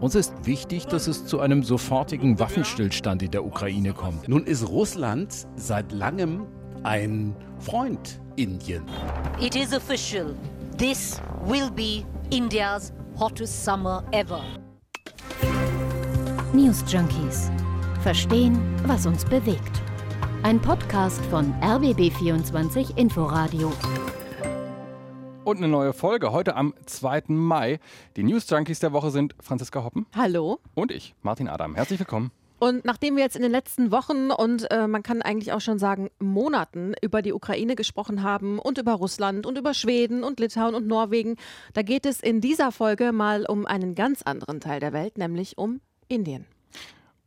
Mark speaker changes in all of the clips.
Speaker 1: Uns ist wichtig, dass es zu einem sofortigen Waffenstillstand in der Ukraine kommt.
Speaker 2: Nun ist Russland seit langem ein Freund Indien.
Speaker 3: It is official. This will be India's hottest summer ever.
Speaker 4: News Junkies. Verstehen, was uns bewegt. Ein Podcast von RBB24 Inforadio.
Speaker 5: Und eine neue Folge heute am 2. Mai. Die News Junkies der Woche sind Franziska Hoppen.
Speaker 6: Hallo.
Speaker 5: Und ich, Martin Adam. Herzlich willkommen.
Speaker 6: Und nachdem wir jetzt in den letzten Wochen und äh, man kann eigentlich auch schon sagen Monaten über die Ukraine gesprochen haben und über Russland und über Schweden und Litauen und Norwegen, da geht es in dieser Folge mal um einen ganz anderen Teil der Welt, nämlich um Indien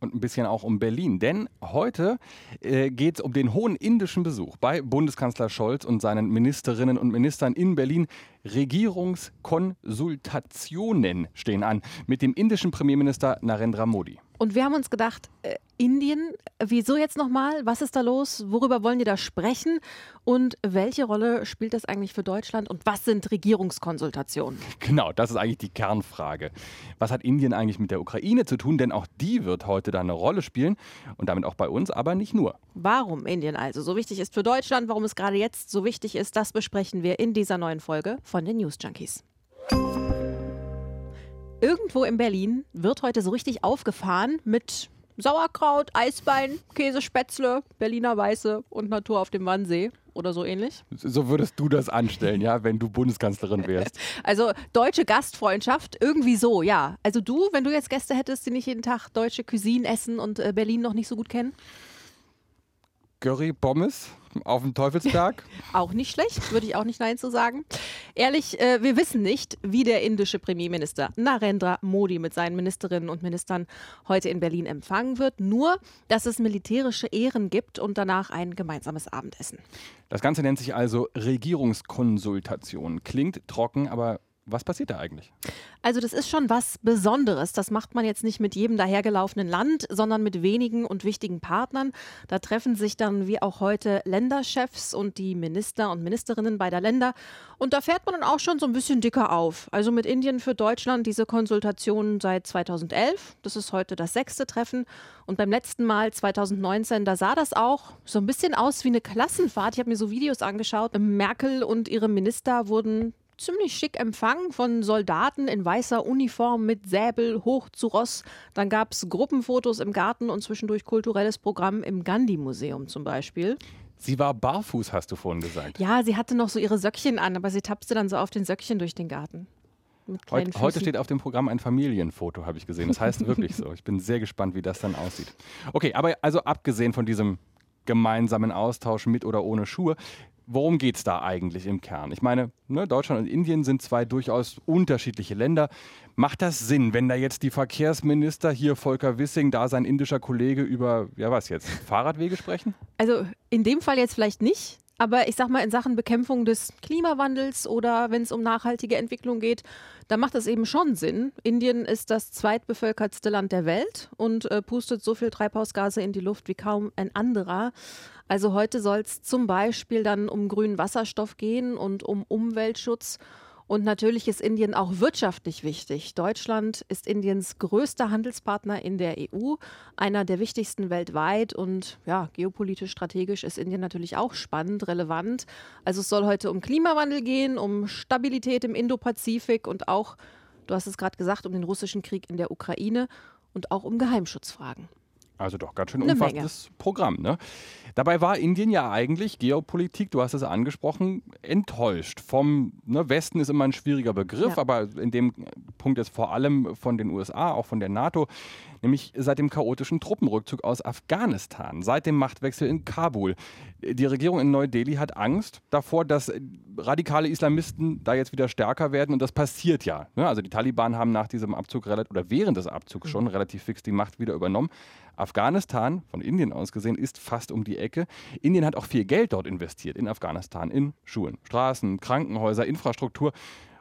Speaker 5: und ein bisschen auch um Berlin. Denn heute äh, geht es um den hohen indischen Besuch bei Bundeskanzler Scholz und seinen Ministerinnen und Ministern in Berlin. Regierungskonsultationen stehen an mit dem indischen Premierminister Narendra Modi.
Speaker 6: Und wir haben uns gedacht, äh, Indien, wieso jetzt nochmal? Was ist da los? Worüber wollen die da sprechen? Und welche Rolle spielt das eigentlich für Deutschland? Und was sind Regierungskonsultationen?
Speaker 5: Genau, das ist eigentlich die Kernfrage. Was hat Indien eigentlich mit der Ukraine zu tun? Denn auch die wird heute da eine Rolle spielen und damit auch bei uns, aber nicht nur.
Speaker 6: Warum Indien also so wichtig ist für Deutschland, warum es gerade jetzt so wichtig ist, das besprechen wir in dieser neuen Folge von den News Junkies. Irgendwo in Berlin wird heute so richtig aufgefahren mit Sauerkraut, Eisbein, Käsespätzle, Berliner Weiße und Natur auf dem Wannsee oder so ähnlich.
Speaker 5: So würdest du das anstellen, ja, wenn du Bundeskanzlerin wärst.
Speaker 6: Also deutsche Gastfreundschaft, irgendwie so, ja. Also du, wenn du jetzt Gäste hättest, die nicht jeden Tag deutsche Cuisine essen und äh, Berlin noch nicht so gut kennen?
Speaker 5: Curry Pommes auf dem Teufelsberg.
Speaker 6: auch nicht schlecht, würde ich auch nicht Nein zu sagen. Ehrlich, äh, wir wissen nicht, wie der indische Premierminister Narendra Modi mit seinen Ministerinnen und Ministern heute in Berlin empfangen wird. Nur, dass es militärische Ehren gibt und danach ein gemeinsames Abendessen.
Speaker 5: Das Ganze nennt sich also Regierungskonsultation. Klingt trocken, aber was passiert da eigentlich?
Speaker 6: Also das ist schon was Besonderes. Das macht man jetzt nicht mit jedem dahergelaufenen Land, sondern mit wenigen und wichtigen Partnern. Da treffen sich dann wie auch heute Länderchefs und die Minister und Ministerinnen beider Länder. Und da fährt man dann auch schon so ein bisschen dicker auf. Also mit Indien für Deutschland diese Konsultationen seit 2011. Das ist heute das sechste Treffen. Und beim letzten Mal 2019, da sah das auch so ein bisschen aus wie eine Klassenfahrt. Ich habe mir so Videos angeschaut. Merkel und ihre Minister wurden ziemlich schick empfangen von Soldaten in weißer Uniform mit Säbel hoch zu Ross. Dann gab es Gruppenfotos im Garten und zwischendurch kulturelles Programm im Gandhi-Museum zum Beispiel.
Speaker 5: Sie war barfuß, hast du vorhin gesagt.
Speaker 6: Ja, sie hatte noch so ihre Söckchen an, aber sie tapste dann so auf den Söckchen durch den Garten.
Speaker 5: Heute, heute, steht auf dem Programm ein Familienfoto, habe ich gesehen. Das heißt wirklich so. Ich bin sehr gespannt, wie das dann aussieht. Okay, aber also abgesehen von diesem gemeinsamen Austausch mit oder ohne Schuhe, worum geht es da eigentlich im Kern? Ich meine, ne, Deutschland und Indien sind zwei durchaus unterschiedliche Länder. Macht das Sinn, wenn da jetzt die Verkehrsminister hier Volker Wissing, da sein indischer Kollege über, ja was jetzt, Fahrradwege sprechen?
Speaker 6: Also in dem Fall jetzt vielleicht nicht. Aber ich sag mal, in Sachen Bekämpfung des Klimawandels oder wenn es um nachhaltige Entwicklung geht, da macht es eben schon Sinn. Indien ist das zweitbevölkertste Land der Welt und äh, pustet so viel Treibhausgase in die Luft wie kaum ein anderer. Also heute soll es zum Beispiel dann um grünen Wasserstoff gehen und um Umweltschutz. Und natürlich ist Indien auch wirtschaftlich wichtig. Deutschland ist Indiens größter Handelspartner in der EU, einer der wichtigsten weltweit. Und ja, geopolitisch, strategisch ist Indien natürlich auch spannend, relevant. Also es soll heute um Klimawandel gehen, um Stabilität im Indopazifik und auch, du hast es gerade gesagt, um den russischen Krieg in der Ukraine und auch um Geheimschutzfragen.
Speaker 5: Also doch ganz schön umfassendes Programm. Ne? Dabei war Indien ja eigentlich Geopolitik, du hast es angesprochen, enttäuscht. Vom ne, Westen ist immer ein schwieriger Begriff, ja. aber in dem Punkt jetzt vor allem von den USA, auch von der NATO, nämlich seit dem chaotischen Truppenrückzug aus Afghanistan, seit dem Machtwechsel in Kabul. Die Regierung in Neu-Delhi hat Angst davor, dass radikale Islamisten da jetzt wieder stärker werden und das passiert ja. Ne? Also die Taliban haben nach diesem Abzug oder während des Abzugs schon relativ fix die Macht wieder übernommen. Afghanistan, von Indien aus gesehen, ist fast um die Ecke. Indien hat auch viel Geld dort investiert in Afghanistan, in Schulen, Straßen, Krankenhäuser, Infrastruktur.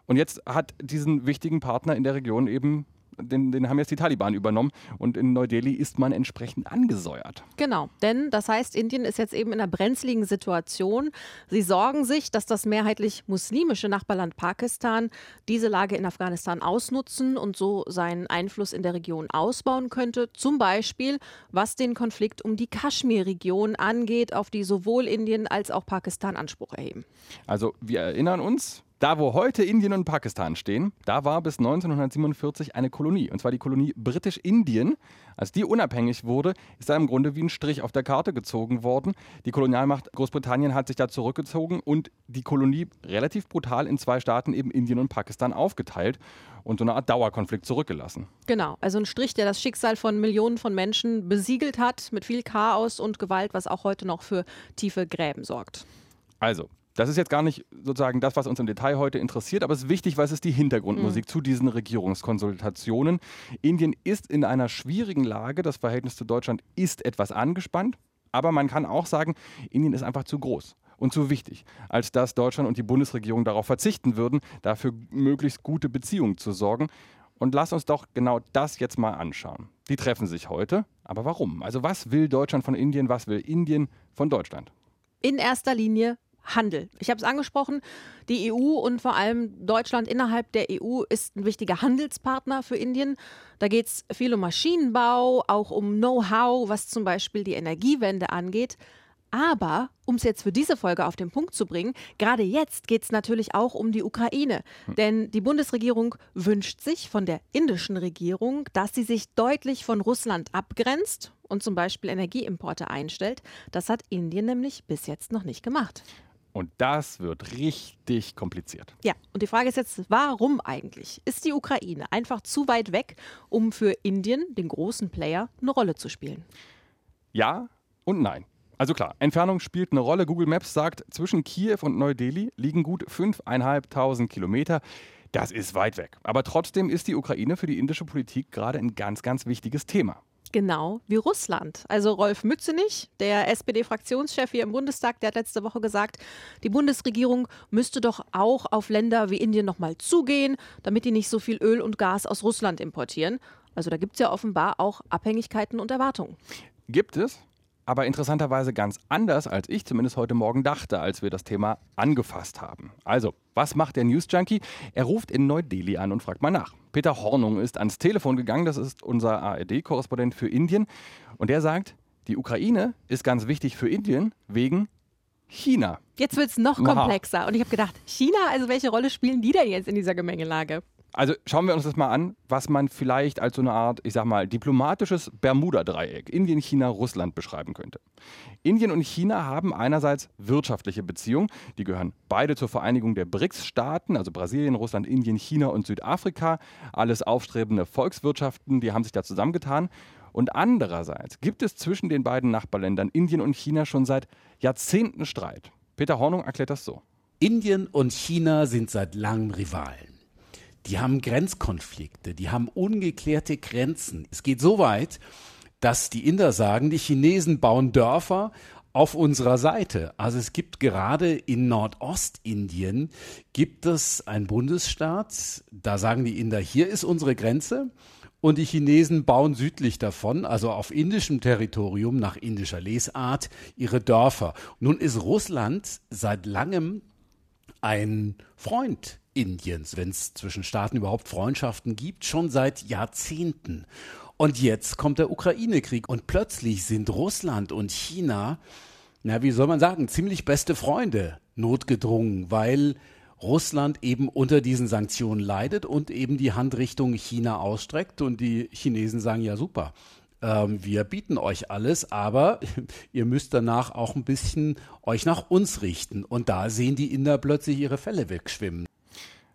Speaker 5: Und jetzt hat diesen wichtigen Partner in der Region eben den, den haben jetzt die Taliban übernommen und in Neu-Delhi ist man entsprechend angesäuert.
Speaker 6: Genau, denn das heißt, Indien ist jetzt eben in einer brenzligen Situation. Sie sorgen sich, dass das mehrheitlich muslimische Nachbarland Pakistan diese Lage in Afghanistan ausnutzen und so seinen Einfluss in der Region ausbauen könnte. Zum Beispiel, was den Konflikt um die Kaschmir-Region angeht, auf die sowohl Indien als auch Pakistan Anspruch erheben.
Speaker 5: Also wir erinnern uns, da, wo heute Indien und Pakistan stehen, da war bis 1947 eine Kolonie. Und zwar die Kolonie Britisch-Indien. Als die unabhängig wurde, ist da im Grunde wie ein Strich auf der Karte gezogen worden. Die Kolonialmacht Großbritannien hat sich da zurückgezogen und die Kolonie relativ brutal in zwei Staaten, eben Indien und Pakistan, aufgeteilt und so eine Art Dauerkonflikt zurückgelassen.
Speaker 6: Genau, also ein Strich, der das Schicksal von Millionen von Menschen besiegelt hat, mit viel Chaos und Gewalt, was auch heute noch für tiefe Gräben sorgt.
Speaker 5: Also, das ist jetzt gar nicht sozusagen das, was uns im Detail heute interessiert, aber es ist wichtig, weil es ist die Hintergrundmusik mhm. zu diesen Regierungskonsultationen. Indien ist in einer schwierigen Lage. Das Verhältnis zu Deutschland ist etwas angespannt. Aber man kann auch sagen, Indien ist einfach zu groß und zu wichtig, als dass Deutschland und die Bundesregierung darauf verzichten würden, dafür möglichst gute Beziehungen zu sorgen. Und lass uns doch genau das jetzt mal anschauen. Die treffen sich heute, aber warum? Also was will Deutschland von Indien, was will Indien von Deutschland?
Speaker 6: In erster Linie Handel. Ich habe es angesprochen, die EU und vor allem Deutschland innerhalb der EU ist ein wichtiger Handelspartner für Indien. Da geht es viel um Maschinenbau, auch um Know-how, was zum Beispiel die Energiewende angeht. Aber, um es jetzt für diese Folge auf den Punkt zu bringen, gerade jetzt geht es natürlich auch um die Ukraine. Hm. Denn die Bundesregierung wünscht sich von der indischen Regierung, dass sie sich deutlich von Russland abgrenzt und zum Beispiel Energieimporte einstellt. Das hat Indien nämlich bis jetzt noch nicht gemacht.
Speaker 5: Und das wird richtig kompliziert.
Speaker 6: Ja, und die Frage ist jetzt, warum eigentlich? Ist die Ukraine einfach zu weit weg, um für Indien, den großen Player, eine Rolle zu spielen?
Speaker 5: Ja und nein. Also klar, Entfernung spielt eine Rolle. Google Maps sagt, zwischen Kiew und Neu-Delhi liegen gut 5.500 Kilometer. Das ist weit weg. Aber trotzdem ist die Ukraine für die indische Politik gerade ein ganz, ganz wichtiges Thema.
Speaker 6: Genau wie Russland. Also Rolf Mützenich, der SPD-Fraktionschef hier im Bundestag, der hat letzte Woche gesagt, die Bundesregierung müsste doch auch auf Länder wie Indien nochmal zugehen, damit die nicht so viel Öl und Gas aus Russland importieren. Also da gibt es ja offenbar auch Abhängigkeiten und Erwartungen.
Speaker 5: Gibt es? aber interessanterweise ganz anders, als ich zumindest heute Morgen dachte, als wir das Thema angefasst haben. Also, was macht der News Junkie? Er ruft in Neu-Delhi an und fragt mal nach. Peter Hornung ist ans Telefon gegangen, das ist unser ARD-Korrespondent für Indien, und er sagt, die Ukraine ist ganz wichtig für Indien wegen China.
Speaker 6: Jetzt wird es noch komplexer. Und ich habe gedacht, China, also welche Rolle spielen die denn jetzt in dieser Gemengelage?
Speaker 5: Also schauen wir uns das mal an, was man vielleicht als so eine Art, ich sag mal, diplomatisches Bermuda-Dreieck Indien, China, Russland beschreiben könnte. Indien und China haben einerseits wirtschaftliche Beziehungen, die gehören beide zur Vereinigung der BRICS-Staaten, also Brasilien, Russland, Indien, China und Südafrika, alles aufstrebende Volkswirtschaften, die haben sich da zusammengetan. Und andererseits gibt es zwischen den beiden Nachbarländern Indien und China schon seit Jahrzehnten Streit. Peter Hornung erklärt das so.
Speaker 2: Indien und China sind seit langem Rivalen. Die haben Grenzkonflikte, die haben ungeklärte Grenzen. Es geht so weit, dass die Inder sagen, die Chinesen bauen Dörfer auf unserer Seite. Also es gibt gerade in Nordostindien gibt es einen Bundesstaat, da sagen die Inder, hier ist unsere Grenze und die Chinesen bauen südlich davon, also auf indischem Territorium nach indischer Lesart, ihre Dörfer. Nun ist Russland seit langem ein Freund Indiens, wenn es zwischen Staaten überhaupt Freundschaften gibt, schon seit Jahrzehnten. Und jetzt kommt der Ukraine-Krieg und plötzlich sind Russland und China, na, wie soll man sagen, ziemlich beste Freunde notgedrungen, weil Russland eben unter diesen Sanktionen leidet und eben die Hand Richtung China ausstreckt und die Chinesen sagen, ja super, ähm, wir bieten euch alles, aber ihr müsst danach auch ein bisschen euch nach uns richten. Und da sehen die Inder plötzlich ihre Fälle wegschwimmen.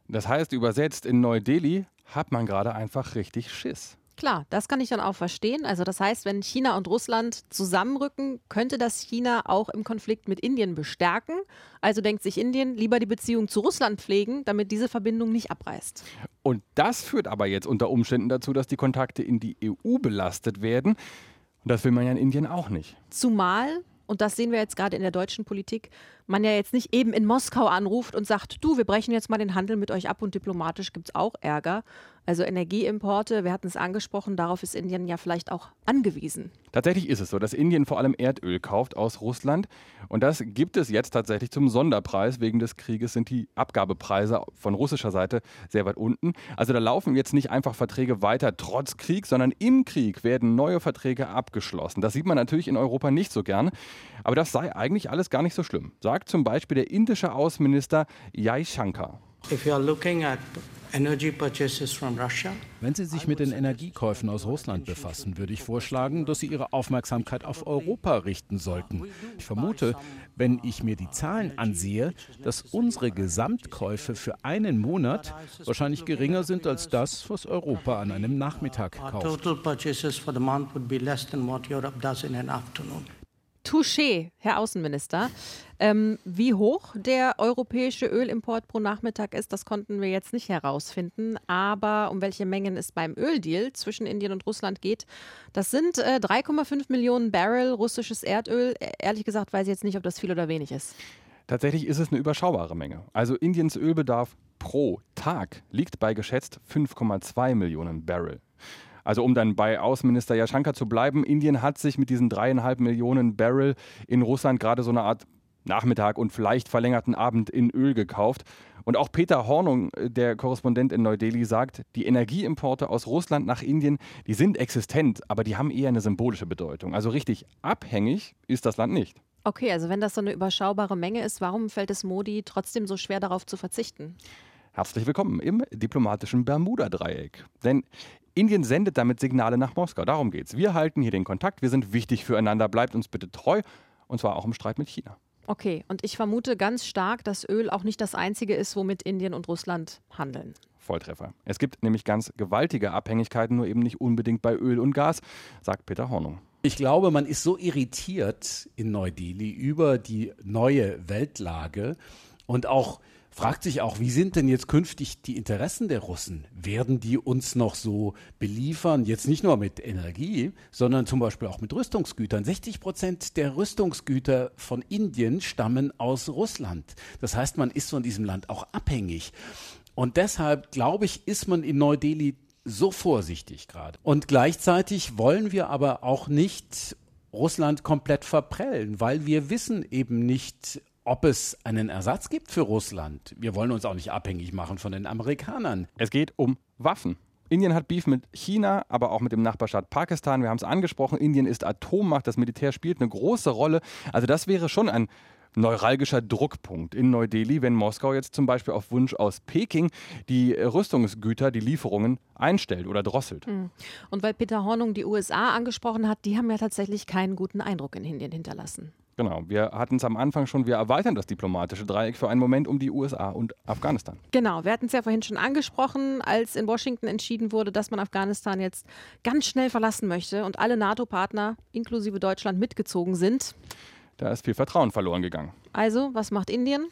Speaker 5: Das heißt, übersetzt in Neu-Delhi hat man gerade einfach richtig Schiss.
Speaker 6: Klar, das kann ich dann auch verstehen. Also das heißt, wenn China und Russland zusammenrücken, könnte das China auch im Konflikt mit Indien bestärken. Also denkt sich Indien, lieber die Beziehung zu Russland pflegen, damit diese Verbindung nicht abreißt.
Speaker 5: Und das führt aber jetzt unter Umständen dazu, dass die Kontakte in die EU belastet werden. Und das will man ja in Indien auch nicht.
Speaker 6: Zumal und das sehen wir jetzt gerade in der deutschen Politik, man ja jetzt nicht eben in Moskau anruft und sagt, du, wir brechen jetzt mal den Handel mit euch ab und diplomatisch gibt es auch Ärger. Also Energieimporte, wir hatten es angesprochen, darauf ist Indien ja vielleicht auch angewiesen.
Speaker 5: Tatsächlich ist es so, dass Indien vor allem Erdöl kauft aus Russland. Und das gibt es jetzt tatsächlich zum Sonderpreis. Wegen des Krieges sind die Abgabepreise von russischer Seite sehr weit unten. Also da laufen jetzt nicht einfach Verträge weiter trotz Krieg, sondern im Krieg werden neue Verträge abgeschlossen. Das sieht man natürlich in Europa nicht so gern. Aber das sei eigentlich alles gar nicht so schlimm, sagt zum Beispiel der indische Außenminister Jai Shankar.
Speaker 1: If you are looking at wenn Sie sich mit den Energiekäufen aus Russland befassen, würde ich vorschlagen, dass Sie Ihre Aufmerksamkeit auf Europa richten sollten. Ich vermute, wenn ich mir die Zahlen ansehe, dass unsere Gesamtkäufe für einen Monat wahrscheinlich geringer sind als das, was Europa an einem Nachmittag kauft.
Speaker 6: Touché, Herr Außenminister. Ähm, wie hoch der europäische Ölimport pro Nachmittag ist, das konnten wir jetzt nicht herausfinden. Aber um welche Mengen es beim Öldeal zwischen Indien und Russland geht, das sind äh, 3,5 Millionen Barrel russisches Erdöl. E, ehrlich gesagt weiß ich jetzt nicht, ob das viel oder wenig ist.
Speaker 5: Tatsächlich ist es eine überschaubare Menge. Also Indiens Ölbedarf pro Tag liegt bei geschätzt 5,2 Millionen Barrel. Also um dann bei Außenminister Jaschanka zu bleiben, Indien hat sich mit diesen dreieinhalb Millionen Barrel in Russland gerade so eine Art Nachmittag und vielleicht verlängerten Abend in Öl gekauft. Und auch Peter Hornung, der Korrespondent in Neu-Delhi, sagt, die Energieimporte aus Russland nach Indien, die sind existent, aber die haben eher eine symbolische Bedeutung. Also richtig abhängig ist das Land nicht.
Speaker 6: Okay, also wenn das so eine überschaubare Menge ist, warum fällt es Modi trotzdem so schwer darauf zu verzichten?
Speaker 5: Herzlich willkommen im diplomatischen Bermuda-Dreieck. Denn Indien sendet damit Signale nach Moskau. Darum geht's. Wir halten hier den Kontakt, wir sind wichtig füreinander, bleibt uns bitte treu und zwar auch im Streit mit China.
Speaker 6: Okay, und ich vermute ganz stark, dass Öl auch nicht das einzige ist, womit Indien und Russland handeln.
Speaker 5: Volltreffer. Es gibt nämlich ganz gewaltige Abhängigkeiten, nur eben nicht unbedingt bei Öl und Gas, sagt Peter Hornung.
Speaker 2: Ich glaube, man ist so irritiert in Neu-Delhi über die neue Weltlage und auch fragt sich auch, wie sind denn jetzt künftig die Interessen der Russen? Werden die uns noch so beliefern? Jetzt nicht nur mit Energie, sondern zum Beispiel auch mit Rüstungsgütern. 60 Prozent der Rüstungsgüter von Indien stammen aus Russland. Das heißt, man ist von diesem Land auch abhängig. Und deshalb, glaube ich, ist man in Neu-Delhi so vorsichtig gerade. Und gleichzeitig wollen wir aber auch nicht Russland komplett verprellen, weil wir wissen eben nicht, ob es einen Ersatz gibt für Russland. Wir wollen uns auch nicht abhängig machen von den Amerikanern.
Speaker 5: Es geht um Waffen. Indien hat Beef mit China, aber auch mit dem Nachbarstaat Pakistan. Wir haben es angesprochen, Indien ist Atommacht, das Militär spielt eine große Rolle. Also das wäre schon ein neuralgischer Druckpunkt in Neu-Delhi, wenn Moskau jetzt zum Beispiel auf Wunsch aus Peking die Rüstungsgüter, die Lieferungen einstellt oder drosselt. Hm.
Speaker 6: Und weil Peter Hornung die USA angesprochen hat, die haben ja tatsächlich keinen guten Eindruck in Indien hinterlassen.
Speaker 5: Genau, wir hatten es am Anfang schon, wir erweitern das diplomatische Dreieck für einen Moment um die USA und Afghanistan.
Speaker 6: Genau, wir hatten es ja vorhin schon angesprochen, als in Washington entschieden wurde, dass man Afghanistan jetzt ganz schnell verlassen möchte und alle NATO-Partner inklusive Deutschland mitgezogen sind.
Speaker 5: Da ist viel Vertrauen verloren gegangen.
Speaker 6: Also, was macht Indien?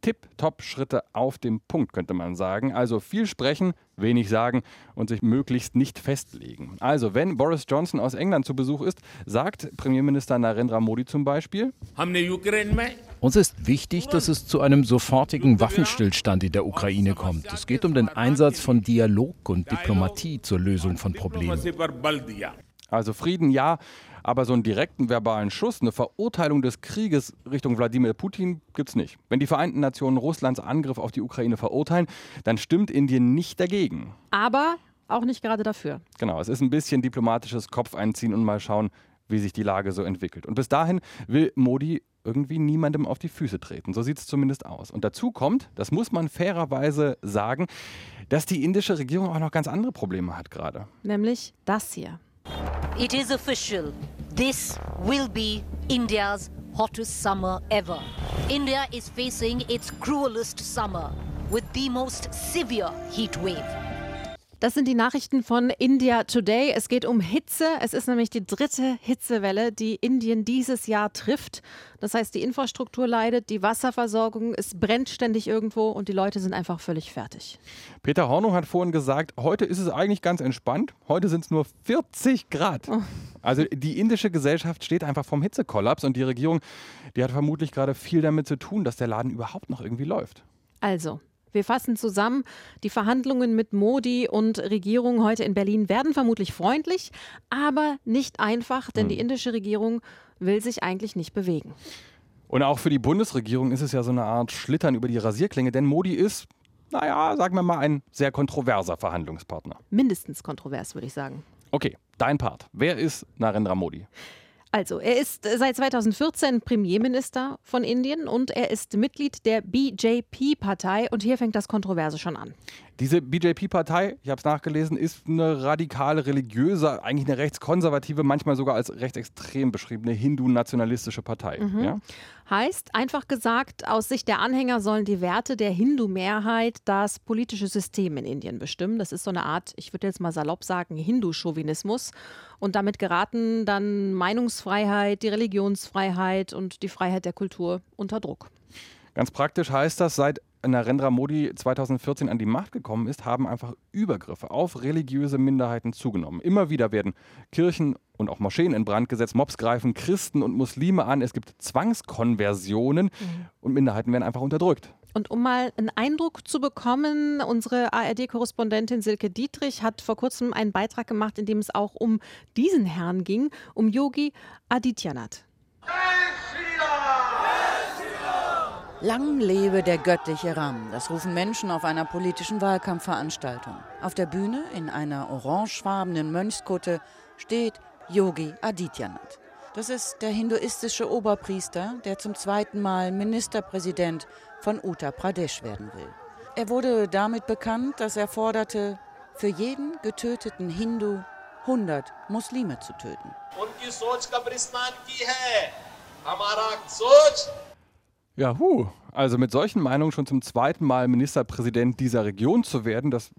Speaker 5: Tipp-Top-Schritte auf dem Punkt, könnte man sagen. Also viel sprechen, wenig sagen und sich möglichst nicht festlegen. Also, wenn Boris Johnson aus England zu Besuch ist, sagt Premierminister Narendra Modi zum Beispiel:
Speaker 1: Uns ist wichtig, dass es zu einem sofortigen Waffenstillstand in der Ukraine kommt. Es geht um den Einsatz von Dialog und Diplomatie zur Lösung von Problemen.
Speaker 5: Also Frieden ja, aber so einen direkten verbalen Schuss, eine Verurteilung des Krieges Richtung Wladimir Putin gibt es nicht. Wenn die Vereinten Nationen Russlands Angriff auf die Ukraine verurteilen, dann stimmt Indien nicht dagegen.
Speaker 6: Aber auch nicht gerade dafür.
Speaker 5: Genau, es ist ein bisschen diplomatisches Kopf einziehen und mal schauen, wie sich die Lage so entwickelt. Und bis dahin will Modi irgendwie niemandem auf die Füße treten. So sieht es zumindest aus. Und dazu kommt, das muss man fairerweise sagen, dass die indische Regierung auch noch ganz andere Probleme hat gerade.
Speaker 6: Nämlich das hier.
Speaker 3: It is official. This will be India's hottest summer ever. India is facing its cruelest summer with the most severe heat wave.
Speaker 6: Das sind die Nachrichten von India Today. Es geht um Hitze. Es ist nämlich die dritte Hitzewelle, die Indien dieses Jahr trifft. Das heißt, die Infrastruktur leidet, die Wasserversorgung, es brennt ständig irgendwo und die Leute sind einfach völlig fertig.
Speaker 5: Peter Hornung hat vorhin gesagt, heute ist es eigentlich ganz entspannt. Heute sind es nur 40 Grad. Oh. Also die indische Gesellschaft steht einfach vom Hitzekollaps und die Regierung, die hat vermutlich gerade viel damit zu tun, dass der Laden überhaupt noch irgendwie läuft.
Speaker 6: Also, Wir fassen zusammen, die Verhandlungen mit Modi und Regierung heute in Berlin werden vermutlich freundlich, aber nicht einfach, denn die hm. indische Regierung will sich eigentlich nicht bewegen.
Speaker 5: Und auch für die Bundesregierung ist es ja so eine Art Schlittern über die Rasierklinge, denn Modi ist, naja, sagen wir mal, ein sehr kontroverser Verhandlungspartner.
Speaker 6: Mindestens kontrovers, würde ich sagen.
Speaker 5: Okay, dein Part. Wer ist Narendra Modi?
Speaker 6: Also, er ist seit 2014 Premierminister von Indien und er ist Mitglied der BJP-Partei und hier fängt das Kontroverse schon an.
Speaker 5: Diese BJP-Partei, ich habe es nachgelesen, ist eine radikale, religiöse, eigentlich eine rechtskonservative, manchmal sogar als rechtsextrem beschriebene hindu-nationalistische Partei. Mhm. Ja?
Speaker 6: Heißt, einfach gesagt, aus Sicht der Anhänger sollen die Werte der Hindu-Mehrheit das politische System in Indien bestimmen. Das ist so eine Art, ich würde jetzt mal salopp sagen, Hindu-Chauvinismus. Und damit geraten dann Meinungsfreiheit, die Religionsfreiheit und die Freiheit der Kultur unter Druck.
Speaker 5: Ganz praktisch heißt das, seit Narendra Modi 2014 an die Macht gekommen ist, haben einfach Übergriffe auf religiöse Minderheiten zugenommen. Immer wieder werden Kirchen und auch Moscheen in Brand gesetzt, Mobs greifen Christen und Muslime an, es gibt Zwangskonversionen mhm. und Minderheiten werden einfach unterdrückt.
Speaker 6: Und um mal einen Eindruck zu bekommen, unsere ARD-Korrespondentin Silke Dietrich hat vor kurzem einen Beitrag gemacht, in dem es auch um diesen Herrn ging, um Yogi Adityanath.
Speaker 7: Lang lebe der göttliche Ram. Das rufen Menschen auf einer politischen Wahlkampfveranstaltung. Auf der Bühne in einer orangefarbenen Mönchskutte steht Yogi Adityanath. Das ist der hinduistische Oberpriester, der zum zweiten Mal Ministerpräsident von Uttar Pradesh werden will. Er wurde damit bekannt, dass er forderte, für jeden getöteten Hindu 100 Muslime zu töten.
Speaker 5: Ja, hu. Also mit solchen Meinungen schon zum zweiten Mal Ministerpräsident dieser Region zu werden, das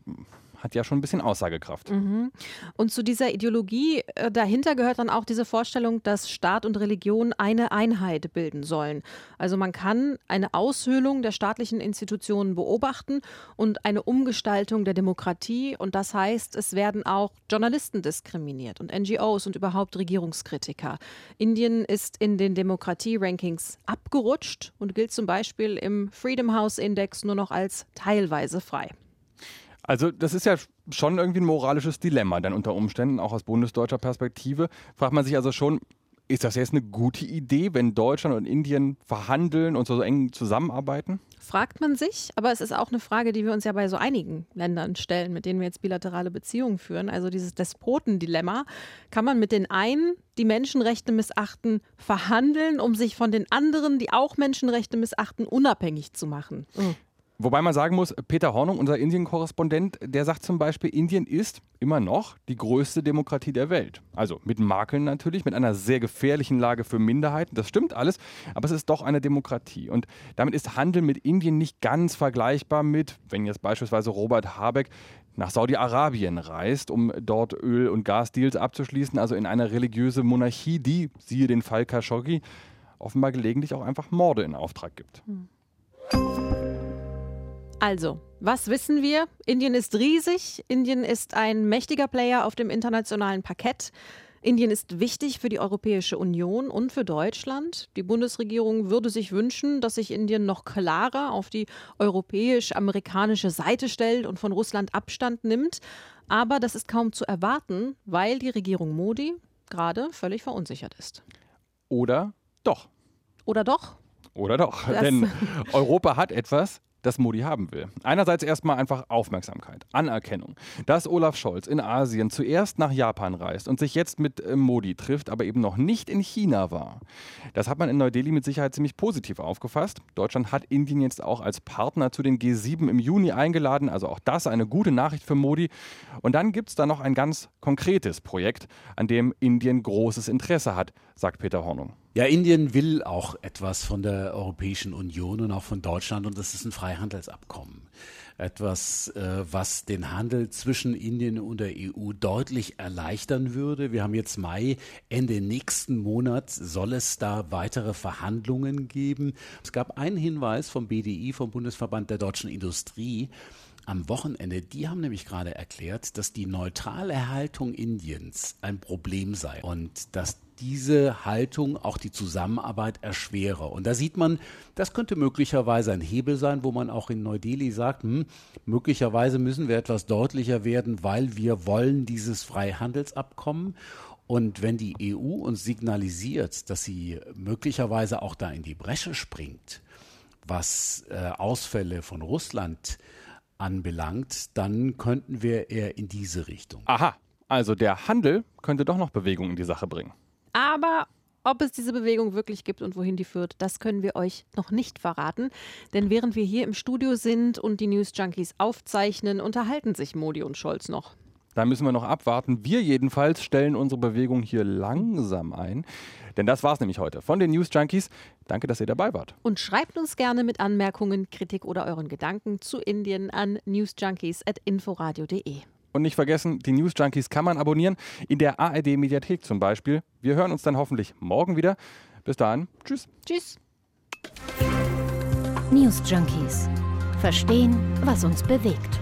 Speaker 5: hat ja schon ein bisschen Aussagekraft.
Speaker 6: Mhm. Und zu dieser Ideologie äh, dahinter gehört dann auch diese Vorstellung, dass Staat und Religion eine Einheit bilden sollen. Also man kann eine Aushöhlung der staatlichen Institutionen beobachten und eine Umgestaltung der Demokratie. Und das heißt, es werden auch Journalisten diskriminiert und NGOs und überhaupt Regierungskritiker. Indien ist in den Demokratie-Rankings abgerutscht und gilt zum Beispiel im Freedom House Index nur noch als teilweise frei.
Speaker 5: Also das ist ja schon irgendwie ein moralisches Dilemma, dann unter Umständen, auch aus bundesdeutscher Perspektive. Fragt man sich also schon, ist das jetzt eine gute Idee, wenn Deutschland und Indien verhandeln und so, so eng zusammenarbeiten?
Speaker 6: Fragt man sich, aber es ist auch eine Frage, die wir uns ja bei so einigen Ländern stellen, mit denen wir jetzt bilaterale Beziehungen führen. Also dieses Despotendilemma. Kann man mit den einen, die Menschenrechte missachten, verhandeln, um sich von den anderen, die auch Menschenrechte missachten, unabhängig zu machen? Mhm.
Speaker 5: Wobei man sagen muss, Peter Hornung, unser Indien-Korrespondent, der sagt zum Beispiel, Indien ist immer noch die größte Demokratie der Welt. Also mit Makeln natürlich, mit einer sehr gefährlichen Lage für Minderheiten. Das stimmt alles, aber es ist doch eine Demokratie. Und damit ist Handel mit Indien nicht ganz vergleichbar mit, wenn jetzt beispielsweise Robert Habeck nach Saudi-Arabien reist, um dort Öl- und Gasdeals abzuschließen, also in eine religiöse Monarchie, die, siehe den Fall Khashoggi, offenbar gelegentlich auch einfach Morde in Auftrag gibt. Hm.
Speaker 6: Also, was wissen wir? Indien ist riesig. Indien ist ein mächtiger Player auf dem internationalen Parkett. Indien ist wichtig für die Europäische Union und für Deutschland. Die Bundesregierung würde sich wünschen, dass sich Indien noch klarer auf die europäisch-amerikanische Seite stellt und von Russland Abstand nimmt. Aber das ist kaum zu erwarten, weil die Regierung Modi gerade völlig verunsichert ist.
Speaker 5: Oder doch.
Speaker 6: Oder doch?
Speaker 5: Oder doch. Das Denn Europa hat etwas, das Modi haben will. Einerseits erstmal einfach Aufmerksamkeit, Anerkennung. Dass Olaf Scholz in Asien zuerst nach Japan reist und sich jetzt mit äh, Modi trifft, aber eben noch nicht in China war. Das hat man in Neu-Delhi mit Sicherheit ziemlich positiv aufgefasst. Deutschland hat Indien jetzt auch als Partner zu den G7 im Juni eingeladen, also auch das eine gute Nachricht für Modi. Und dann gibt es da noch ein ganz konkretes Projekt, an dem Indien großes Interesse hat, sagt Peter Hornung.
Speaker 2: Ja, Indien will auch etwas von der Europäischen Union und auch von Deutschland und das ist ein Freihandelsabkommen. Etwas, äh, was den Handel zwischen Indien und der EU deutlich erleichtern würde. Wir haben jetzt Mai, Ende nächsten Monats soll es da weitere Verhandlungen geben. Es gab einen Hinweis vom BDI, vom Bundesverband der deutschen Industrie, am Wochenende, die haben nämlich gerade erklärt, dass die neutrale Haltung Indiens ein Problem sei und dass diese Haltung auch die Zusammenarbeit erschwere. Und da sieht man, das könnte möglicherweise ein Hebel sein, wo man auch in Neu-Delhi sagt, hm, möglicherweise müssen wir etwas deutlicher werden, weil wir wollen dieses Freihandelsabkommen. Und wenn die EU uns signalisiert, dass sie möglicherweise auch da in die Bresche springt, was äh, Ausfälle von Russland anbelangt, dann könnten wir eher in diese Richtung.
Speaker 5: Aha, also der Handel könnte doch noch Bewegung in die Sache bringen.
Speaker 6: Aber ob es diese Bewegung wirklich gibt und wohin die führt, das können wir euch noch nicht verraten. Denn während wir hier im Studio sind und die News Junkies aufzeichnen, unterhalten sich Modi und Scholz noch.
Speaker 5: Da müssen wir noch abwarten. Wir jedenfalls stellen unsere Bewegung hier langsam ein. Denn das war es nämlich heute von den News Junkies. Danke, dass ihr dabei wart.
Speaker 6: Und schreibt uns gerne mit Anmerkungen, Kritik oder euren Gedanken zu Indien an newsjunkies.inforadio.de.
Speaker 5: Und nicht vergessen, die News Junkies kann man abonnieren, in der ARD Mediathek zum Beispiel. Wir hören uns dann hoffentlich morgen wieder. Bis dahin, tschüss.
Speaker 6: Tschüss.
Speaker 4: News Junkies. Verstehen, was uns bewegt.